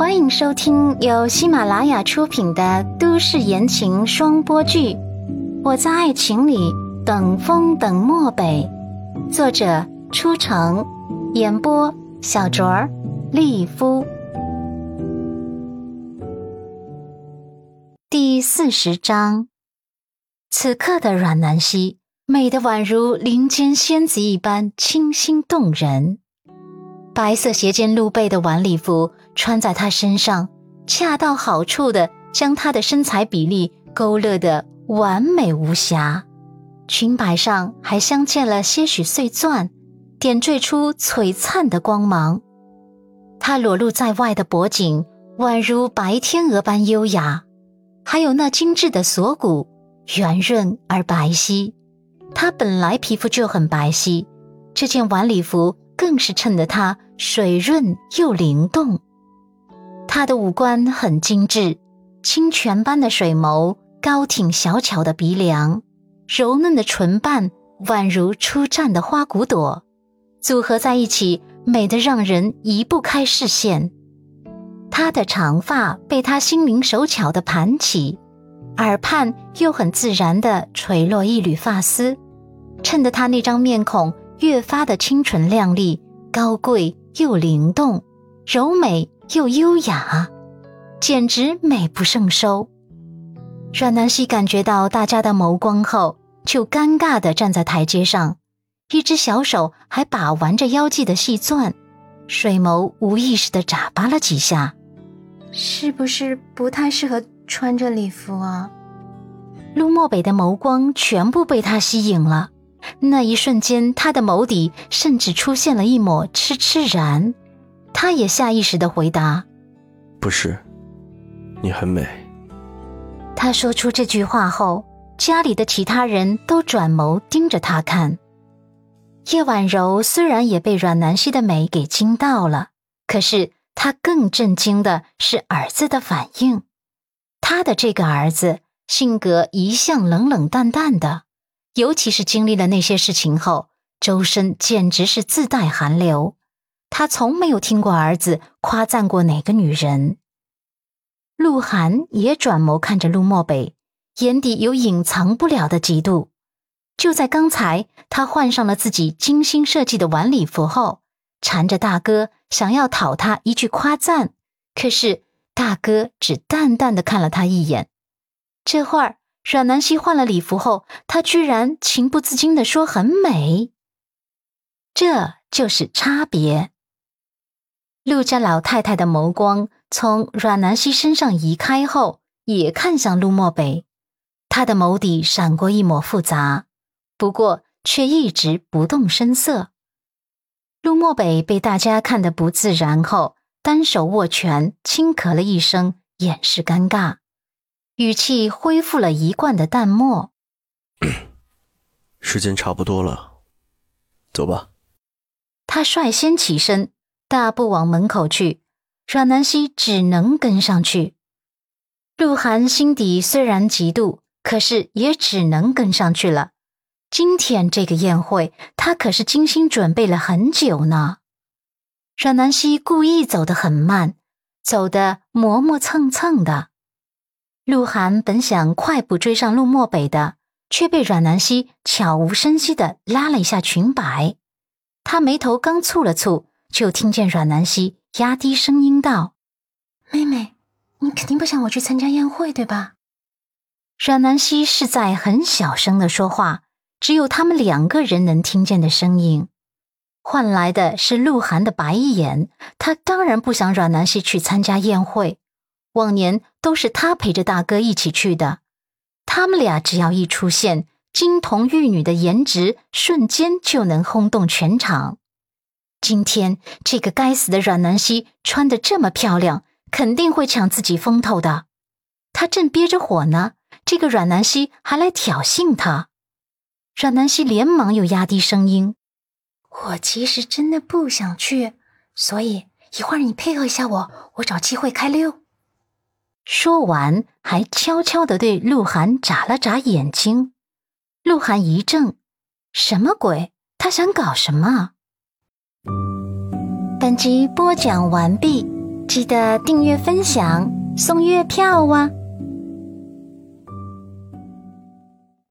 欢迎收听由喜马拉雅出品的都市言情双播剧《我在爱情里等风等漠北》，作者：初城，演播：小卓儿、丽夫。第四十章，此刻的阮南希美得宛如林间仙子一般清新动人。白色斜肩露背的晚礼服穿在她身上，恰到好处的将她的身材比例勾勒得完美无瑕。裙摆上还镶嵌了些许碎钻，点缀出璀璨的光芒。她裸露在外的脖颈宛如白天鹅般优雅，还有那精致的锁骨，圆润而白皙。她本来皮肤就很白皙，这件晚礼服。更是衬得她水润又灵动。她的五官很精致，清泉般的水眸，高挺小巧的鼻梁，柔嫩的唇瓣，宛如初绽的花骨朵，组合在一起，美得让人移不开视线。她的长发被她心灵手巧的盘起，耳畔又很自然地垂落一缕发丝，衬得她那张面孔。越发的清纯亮丽、高贵又灵动，柔美又优雅，简直美不胜收。阮南希感觉到大家的眸光后，就尴尬地站在台阶上，一只小手还把玩着腰际的细钻，水眸无意识地眨巴了几下。是不是不太适合穿着礼服啊？陆漠北的眸光全部被他吸引了。那一瞬间，他的眸底甚至出现了一抹痴痴然。他也下意识的回答：“不是，你很美。”他说出这句话后，家里的其他人都转眸盯着他看。叶婉柔虽然也被阮南希的美给惊到了，可是她更震惊的是儿子的反应。他的这个儿子性格一向冷冷淡淡的。尤其是经历了那些事情后，周身简直是自带寒流。他从没有听过儿子夸赞过哪个女人。鹿晗也转眸看着陆漠北，眼底有隐藏不了的嫉妒。就在刚才，他换上了自己精心设计的晚礼服后，缠着大哥想要讨他一句夸赞，可是大哥只淡淡的看了他一眼。这会儿。阮南希换了礼服后，她居然情不自禁地说：“很美。”这就是差别。陆家老太太的眸光从阮南希身上移开后，也看向陆漠北，她的眸底闪过一抹复杂，不过却一直不动声色。陆漠北被大家看得不自然后，单手握拳，轻咳了一声，掩饰尴尬。语气恢复了一贯的淡漠。时间差不多了，走吧。他率先起身，大步往门口去。阮南希只能跟上去。鹿晗心底虽然嫉妒，可是也只能跟上去了。今天这个宴会，他可是精心准备了很久呢。阮南希故意走得很慢，走得磨磨蹭蹭的。鹿晗本想快步追上陆漠北的，却被阮南希悄无声息的拉了一下裙摆。他眉头刚蹙了蹙，就听见阮南希压低声音道：“妹妹，你肯定不想我去参加宴会，对吧？”阮南希是在很小声的说话，只有他们两个人能听见的声音，换来的是鹿晗的白眼。他当然不想阮南希去参加宴会。往年都是他陪着大哥一起去的，他们俩只要一出现，金童玉女的颜值瞬间就能轰动全场。今天这个该死的阮南希穿的这么漂亮，肯定会抢自己风头的。他正憋着火呢，这个阮南希还来挑衅他。阮南希连忙又压低声音：“我其实真的不想去，所以一会儿你配合一下我，我找机会开溜。”说完，还悄悄地对鹿晗眨了眨眼睛。鹿晗一怔：“什么鬼？他想搞什么？”本集播讲完毕。记得订阅分享，送月票哇！